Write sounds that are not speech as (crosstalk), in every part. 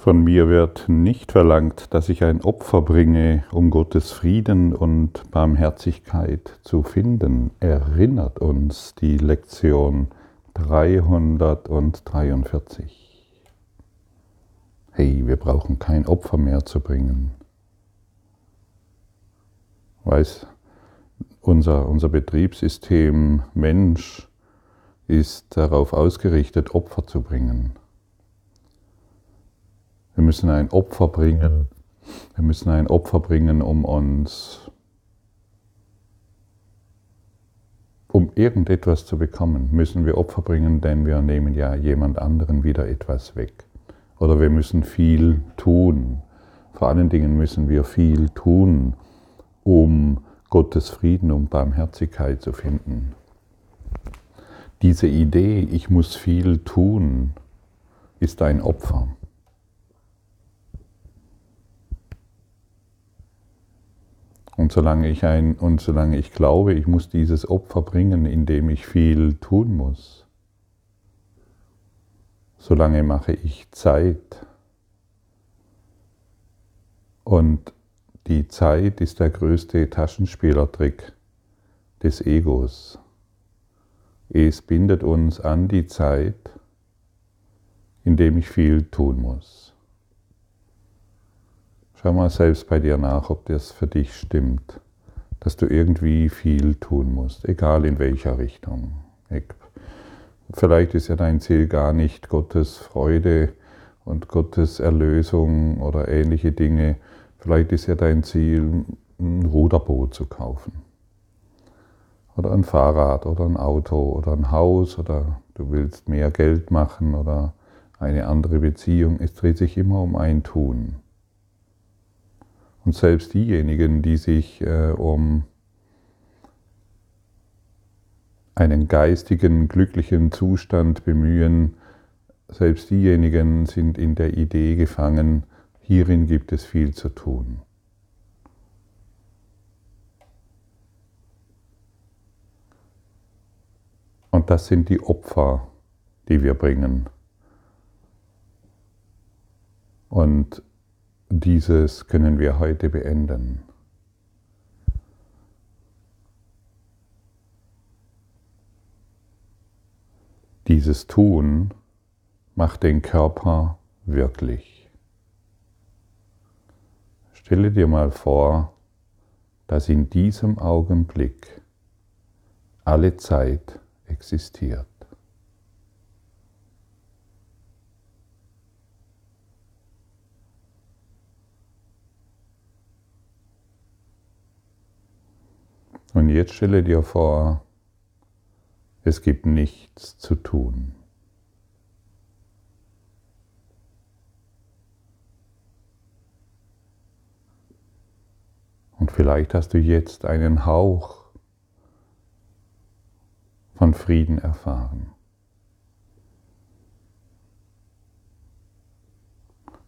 Von mir wird nicht verlangt, dass ich ein Opfer bringe, um Gottes Frieden und Barmherzigkeit zu finden, erinnert uns die Lektion 343. Hey, wir brauchen kein Opfer mehr zu bringen. Weiß, unser, unser Betriebssystem Mensch ist darauf ausgerichtet, Opfer zu bringen. Wir müssen ein Opfer bringen. Wir müssen ein Opfer bringen, um uns, um irgendetwas zu bekommen, müssen wir Opfer bringen, denn wir nehmen ja jemand anderen wieder etwas weg. Oder wir müssen viel tun. Vor allen Dingen müssen wir viel tun, um Gottes Frieden und Barmherzigkeit zu finden. Diese Idee, ich muss viel tun, ist ein Opfer. Und solange ich ein, und solange ich glaube, ich muss dieses Opfer bringen, indem ich viel tun muss, solange mache ich Zeit. Und die Zeit ist der größte Taschenspielertrick des Egos. Es bindet uns an die Zeit, indem ich viel tun muss. Schau mal selbst bei dir nach, ob das für dich stimmt, dass du irgendwie viel tun musst, egal in welcher Richtung. Vielleicht ist ja dein Ziel gar nicht Gottes Freude und Gottes Erlösung oder ähnliche Dinge. Vielleicht ist ja dein Ziel, ein Ruderboot zu kaufen. Oder ein Fahrrad oder ein Auto oder ein Haus oder du willst mehr Geld machen oder eine andere Beziehung. Es dreht sich immer um ein Tun. Und selbst diejenigen, die sich äh, um einen geistigen, glücklichen Zustand bemühen, selbst diejenigen sind in der Idee gefangen, hierin gibt es viel zu tun. Und das sind die Opfer, die wir bringen. Und dieses können wir heute beenden. Dieses Tun macht den Körper wirklich. Stelle dir mal vor, dass in diesem Augenblick alle Zeit existiert. Und jetzt stelle dir vor, es gibt nichts zu tun. Und vielleicht hast du jetzt einen Hauch von Frieden erfahren.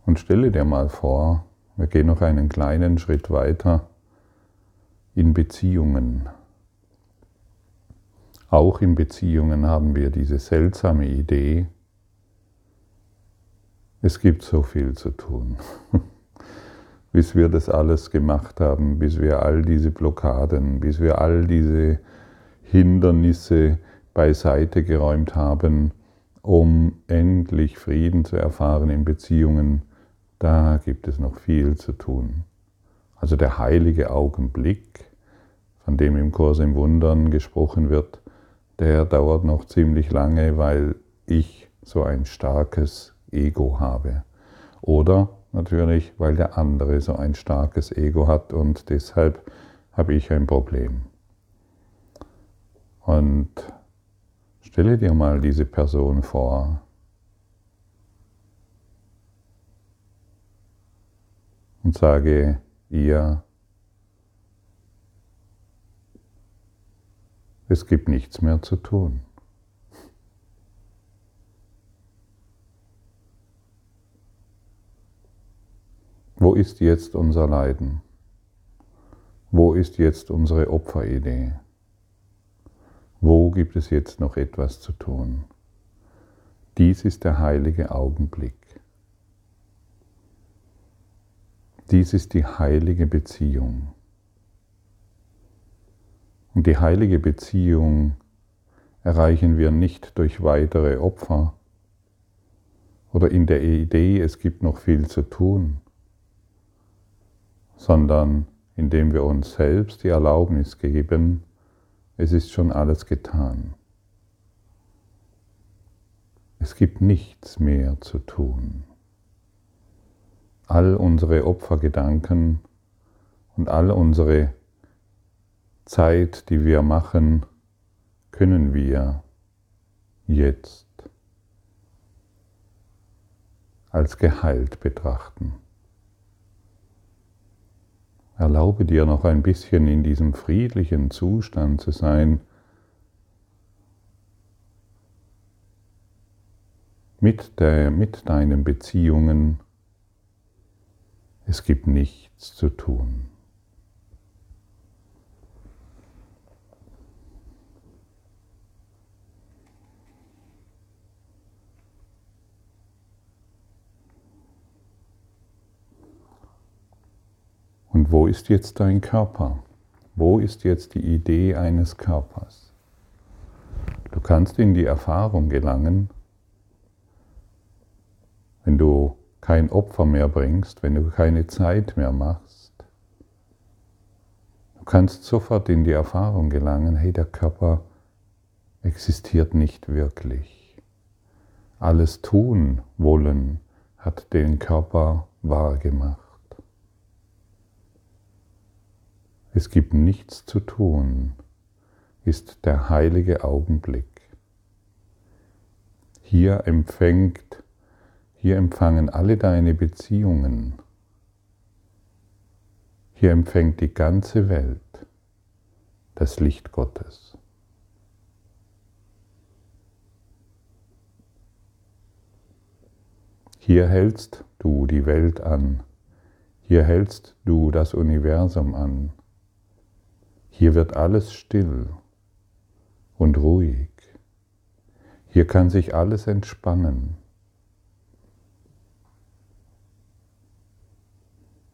Und stelle dir mal vor, wir gehen noch einen kleinen Schritt weiter in Beziehungen. Auch in Beziehungen haben wir diese seltsame Idee, es gibt so viel zu tun. (laughs) bis wir das alles gemacht haben, bis wir all diese Blockaden, bis wir all diese Hindernisse beiseite geräumt haben, um endlich Frieden zu erfahren in Beziehungen, da gibt es noch viel zu tun. Also der heilige Augenblick, von dem im Kurs im Wundern gesprochen wird, der dauert noch ziemlich lange, weil ich so ein starkes Ego habe. Oder natürlich, weil der andere so ein starkes Ego hat und deshalb habe ich ein Problem. Und stelle dir mal diese Person vor. Und sage, ihr, es gibt nichts mehr zu tun. Wo ist jetzt unser Leiden? Wo ist jetzt unsere Opferidee? Wo gibt es jetzt noch etwas zu tun? Dies ist der heilige Augenblick. Dies ist die heilige Beziehung. Und die heilige Beziehung erreichen wir nicht durch weitere Opfer oder in der Idee, es gibt noch viel zu tun, sondern indem wir uns selbst die Erlaubnis geben, es ist schon alles getan. Es gibt nichts mehr zu tun. All unsere Opfergedanken und all unsere Zeit, die wir machen, können wir jetzt als geheilt betrachten. Erlaube dir noch ein bisschen in diesem friedlichen Zustand zu sein, mit, der, mit deinen Beziehungen. Es gibt nichts zu tun. Und wo ist jetzt dein Körper? Wo ist jetzt die Idee eines Körpers? Du kannst in die Erfahrung gelangen, wenn du kein Opfer mehr bringst, wenn du keine Zeit mehr machst. Du kannst sofort in die Erfahrung gelangen, hey, der Körper existiert nicht wirklich. Alles tun wollen hat den Körper wahr gemacht. Es gibt nichts zu tun, ist der heilige Augenblick. Hier empfängt, hier empfangen alle deine Beziehungen. Hier empfängt die ganze Welt das Licht Gottes. Hier hältst du die Welt an. Hier hältst du das Universum an. Hier wird alles still und ruhig. Hier kann sich alles entspannen.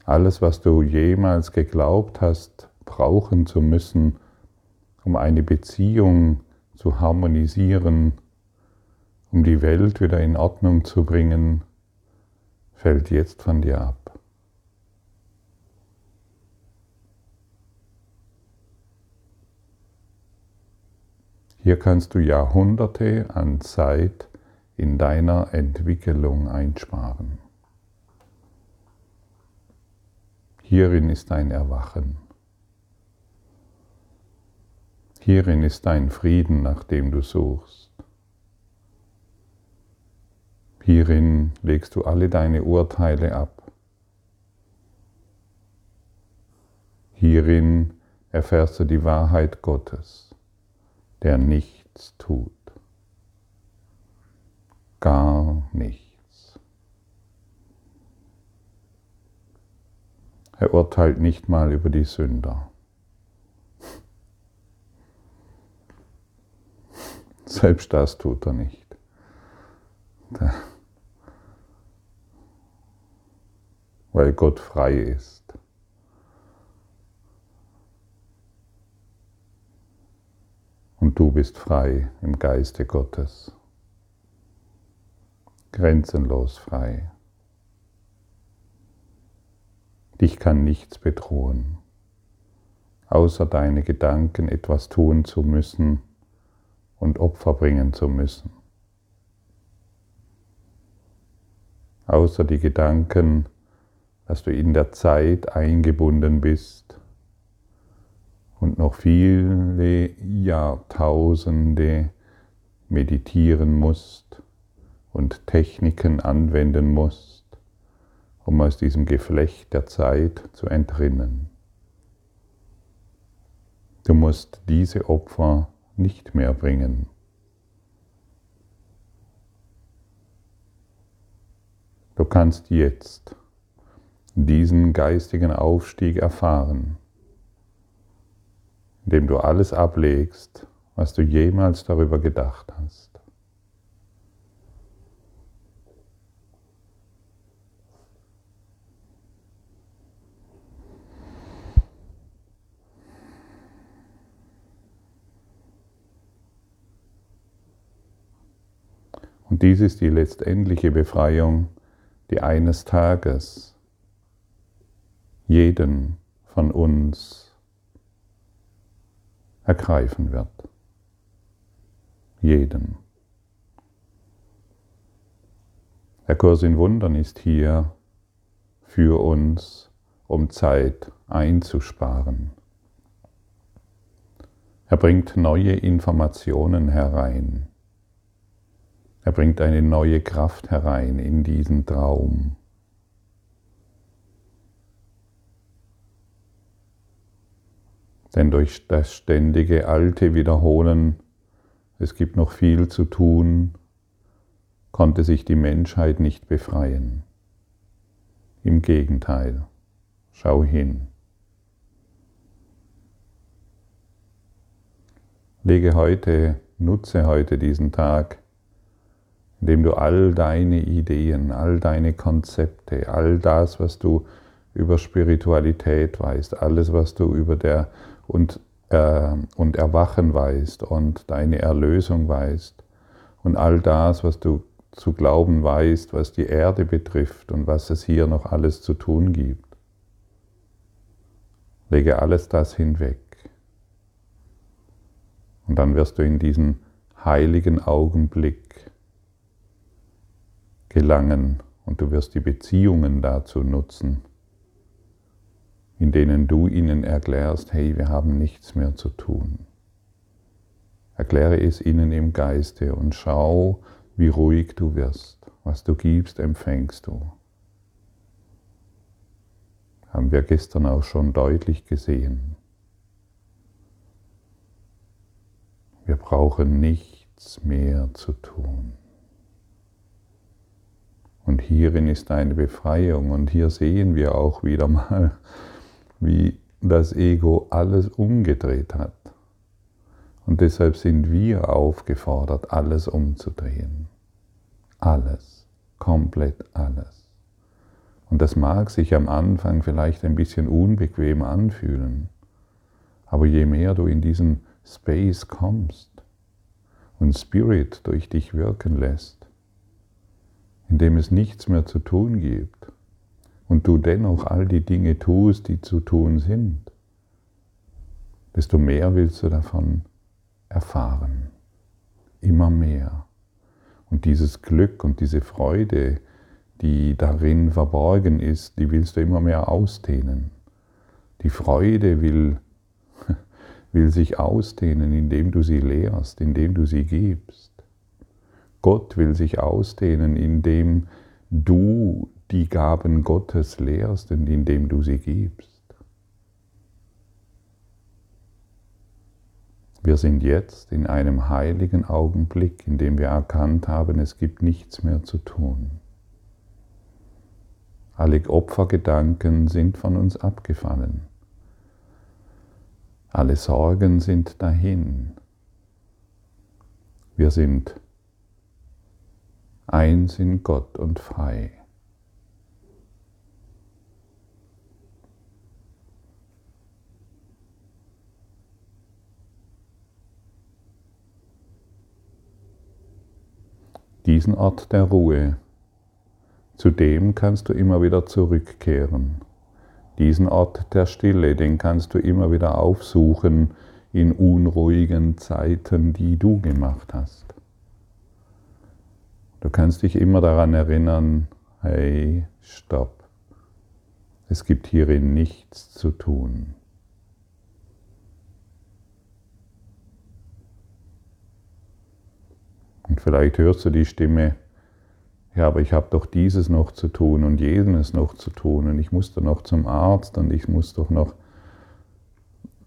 Alles, was du jemals geglaubt hast, brauchen zu müssen, um eine Beziehung zu harmonisieren, um die Welt wieder in Ordnung zu bringen, fällt jetzt von dir ab. Hier kannst du Jahrhunderte an Zeit in deiner Entwicklung einsparen. Hierin ist dein Erwachen. Hierin ist dein Frieden, nach dem du suchst. Hierin legst du alle deine Urteile ab. Hierin erfährst du die Wahrheit Gottes der nichts tut. Gar nichts. Er urteilt nicht mal über die Sünder. (laughs) Selbst das tut er nicht. (laughs) Weil Gott frei ist. und du bist frei im Geiste Gottes. Grenzenlos frei. Dich kann nichts bedrohen, außer deine Gedanken etwas tun zu müssen und Opfer bringen zu müssen. Außer die Gedanken, dass du in der Zeit eingebunden bist und noch viele Jahrtausende meditieren musst und Techniken anwenden musst, um aus diesem Geflecht der Zeit zu entrinnen. Du musst diese Opfer nicht mehr bringen. Du kannst jetzt diesen geistigen Aufstieg erfahren indem du alles ablegst, was du jemals darüber gedacht hast. Und dies ist die letztendliche Befreiung, die eines Tages jeden von uns ergreifen wird. Jeden. Der Kurs in Wundern ist hier für uns, um Zeit einzusparen. Er bringt neue Informationen herein. Er bringt eine neue Kraft herein in diesen Traum. Denn durch das ständige alte Wiederholen, es gibt noch viel zu tun, konnte sich die Menschheit nicht befreien. Im Gegenteil, schau hin. Lege heute, nutze heute diesen Tag, indem du all deine Ideen, all deine Konzepte, all das, was du über Spiritualität weißt, alles, was du über der und, äh, und Erwachen weißt und deine Erlösung weißt und all das, was du zu glauben weißt, was die Erde betrifft und was es hier noch alles zu tun gibt. Lege alles das hinweg. Und dann wirst du in diesen heiligen Augenblick gelangen und du wirst die Beziehungen dazu nutzen, in denen du ihnen erklärst, hey, wir haben nichts mehr zu tun. Erkläre es ihnen im Geiste und schau, wie ruhig du wirst. Was du gibst, empfängst du. Haben wir gestern auch schon deutlich gesehen. Wir brauchen nichts mehr zu tun. Hierin ist eine Befreiung. Und hier sehen wir auch wieder mal, wie das Ego alles umgedreht hat. Und deshalb sind wir aufgefordert, alles umzudrehen. Alles, komplett alles. Und das mag sich am Anfang vielleicht ein bisschen unbequem anfühlen, aber je mehr du in diesen Space kommst und Spirit durch dich wirken lässt, indem es nichts mehr zu tun gibt, und du dennoch all die Dinge tust, die zu tun sind, desto mehr willst du davon erfahren. Immer mehr. Und dieses Glück und diese Freude, die darin verborgen ist, die willst du immer mehr ausdehnen. Die Freude will, (laughs) will sich ausdehnen, indem du sie lehrst, indem du sie gibst. Gott will sich ausdehnen, indem du die Gaben Gottes lehrst und indem du sie gibst. Wir sind jetzt in einem heiligen Augenblick, in dem wir erkannt haben, es gibt nichts mehr zu tun. Alle Opfergedanken sind von uns abgefallen. Alle Sorgen sind dahin. Wir sind eins in Gott und frei. diesen Ort der Ruhe, zu dem kannst du immer wieder zurückkehren. Diesen Ort der Stille, den kannst du immer wieder aufsuchen in unruhigen Zeiten, die du gemacht hast. Du kannst dich immer daran erinnern, hey, stopp, es gibt hierin nichts zu tun. Und vielleicht hörst du die Stimme, ja, aber ich habe doch dieses noch zu tun und jenes noch zu tun und ich muss doch noch zum Arzt und ich muss doch noch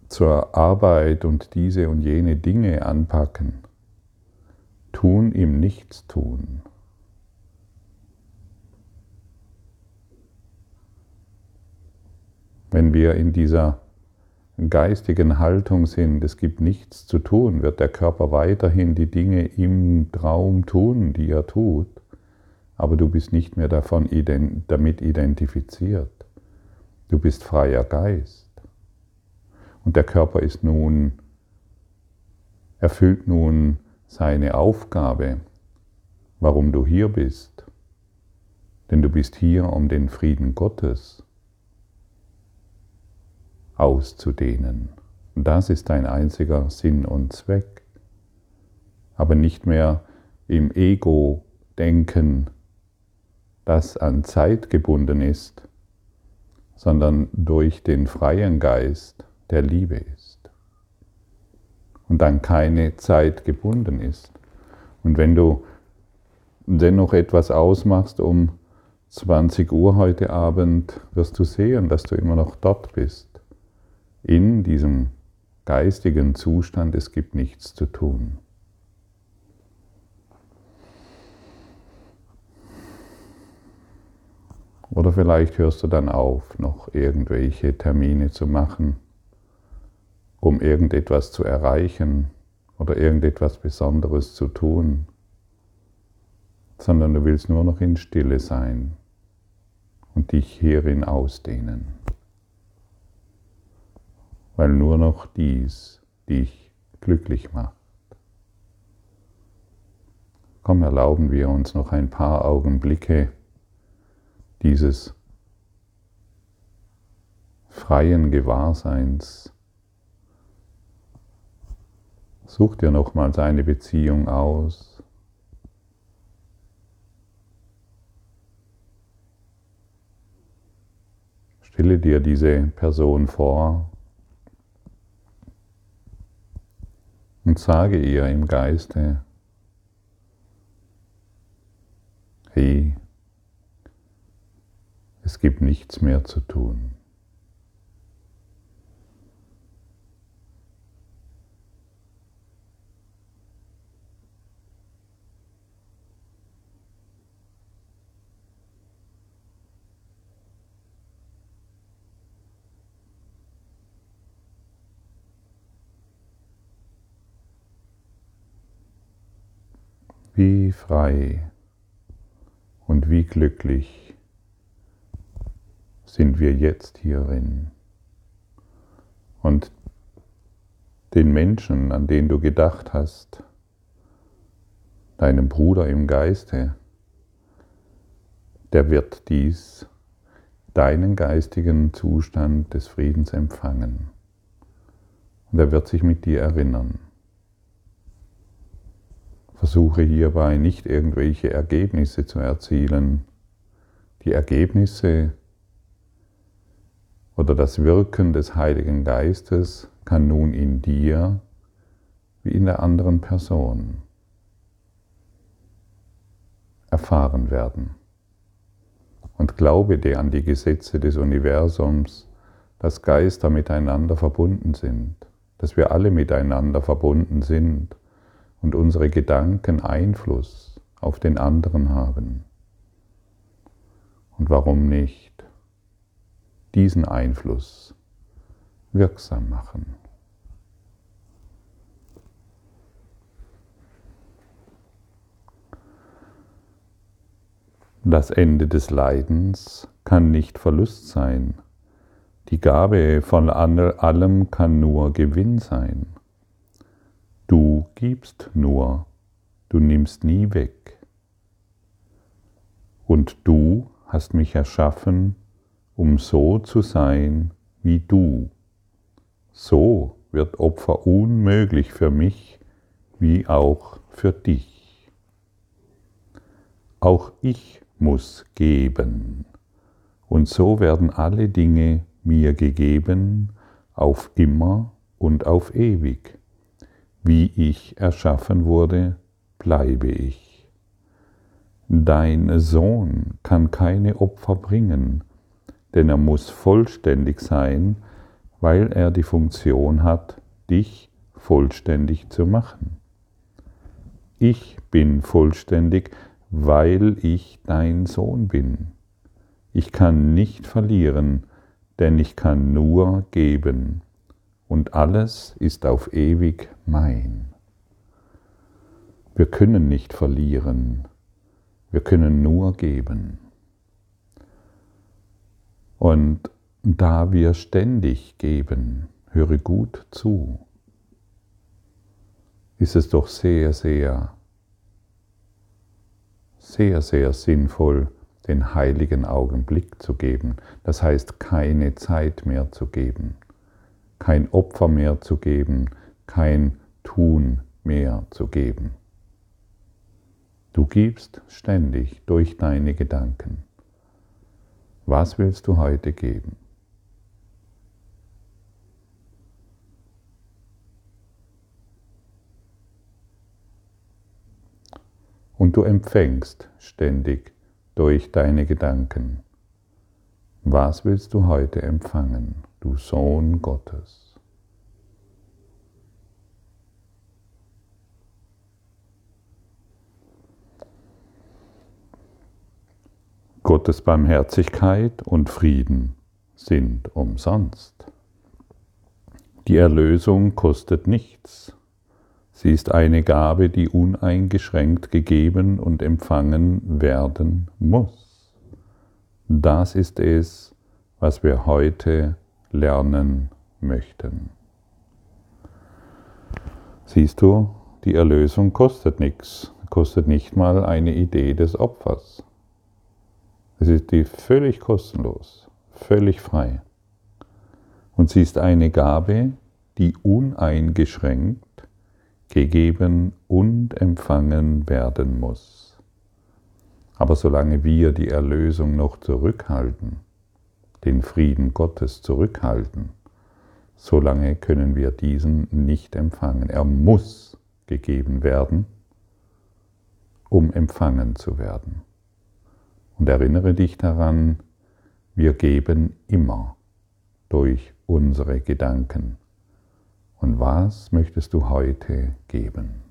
zur Arbeit und diese und jene Dinge anpacken. Tun im Nichtstun. Wenn wir in dieser geistigen Haltung sind, es gibt nichts zu tun, wird der Körper weiterhin die Dinge im Traum tun, die er tut, aber du bist nicht mehr davon damit identifiziert. Du bist freier Geist. Und der Körper ist nun, erfüllt nun seine Aufgabe, warum du hier bist. Denn du bist hier, um den Frieden Gottes auszudehnen. Und das ist dein einziger Sinn und Zweck. Aber nicht mehr im Ego-Denken, das an Zeit gebunden ist, sondern durch den freien Geist der Liebe ist. Und dann keine Zeit gebunden ist. Und wenn du dennoch etwas ausmachst um 20 Uhr heute Abend, wirst du sehen, dass du immer noch dort bist. In diesem geistigen Zustand, es gibt nichts zu tun. Oder vielleicht hörst du dann auf, noch irgendwelche Termine zu machen, um irgendetwas zu erreichen oder irgendetwas Besonderes zu tun, sondern du willst nur noch in Stille sein und dich hierin ausdehnen, weil nur noch dies dich glücklich macht. Komm, erlauben wir uns noch ein paar Augenblicke, dieses freien Gewahrseins. Such dir nochmals eine Beziehung aus. Stelle dir diese Person vor und sage ihr im Geiste, hey, es gibt nichts mehr zu tun. Wie frei und wie glücklich sind wir jetzt hierin. Und den Menschen, an den du gedacht hast, deinem Bruder im Geiste, der wird dies, deinen geistigen Zustand des Friedens empfangen. Und er wird sich mit dir erinnern. Versuche hierbei nicht irgendwelche Ergebnisse zu erzielen. Die Ergebnisse oder das Wirken des Heiligen Geistes kann nun in dir wie in der anderen Person erfahren werden. Und glaube dir an die Gesetze des Universums, dass Geister miteinander verbunden sind, dass wir alle miteinander verbunden sind und unsere Gedanken Einfluss auf den anderen haben. Und warum nicht? diesen Einfluss wirksam machen. Das Ende des Leidens kann nicht Verlust sein. Die Gabe von allem kann nur Gewinn sein. Du gibst nur, du nimmst nie weg. Und du hast mich erschaffen, um so zu sein wie du. So wird Opfer unmöglich für mich wie auch für dich. Auch ich muss geben, und so werden alle Dinge mir gegeben auf immer und auf ewig. Wie ich erschaffen wurde, bleibe ich. Dein Sohn kann keine Opfer bringen, denn er muss vollständig sein, weil er die Funktion hat, dich vollständig zu machen. Ich bin vollständig, weil ich dein Sohn bin. Ich kann nicht verlieren, denn ich kann nur geben, und alles ist auf ewig mein. Wir können nicht verlieren, wir können nur geben. Und da wir ständig geben, höre gut zu, ist es doch sehr, sehr sehr, sehr sinnvoll, den heiligen Augenblick zu geben. Das heißt, keine Zeit mehr zu geben, kein Opfer mehr zu geben, kein Tun mehr zu geben. Du gibst ständig durch deine Gedanken. Was willst du heute geben? Und du empfängst ständig durch deine Gedanken. Was willst du heute empfangen, du Sohn Gottes? Gottes Barmherzigkeit und Frieden sind umsonst. Die Erlösung kostet nichts. Sie ist eine Gabe, die uneingeschränkt gegeben und empfangen werden muss. Das ist es, was wir heute lernen möchten. Siehst du, die Erlösung kostet nichts, kostet nicht mal eine Idee des Opfers. Es ist die völlig kostenlos, völlig frei. Und sie ist eine Gabe, die uneingeschränkt gegeben und empfangen werden muss. Aber solange wir die Erlösung noch zurückhalten, den Frieden Gottes zurückhalten, solange können wir diesen nicht empfangen. Er muss gegeben werden, um empfangen zu werden. Und erinnere dich daran, wir geben immer durch unsere Gedanken. Und was möchtest du heute geben?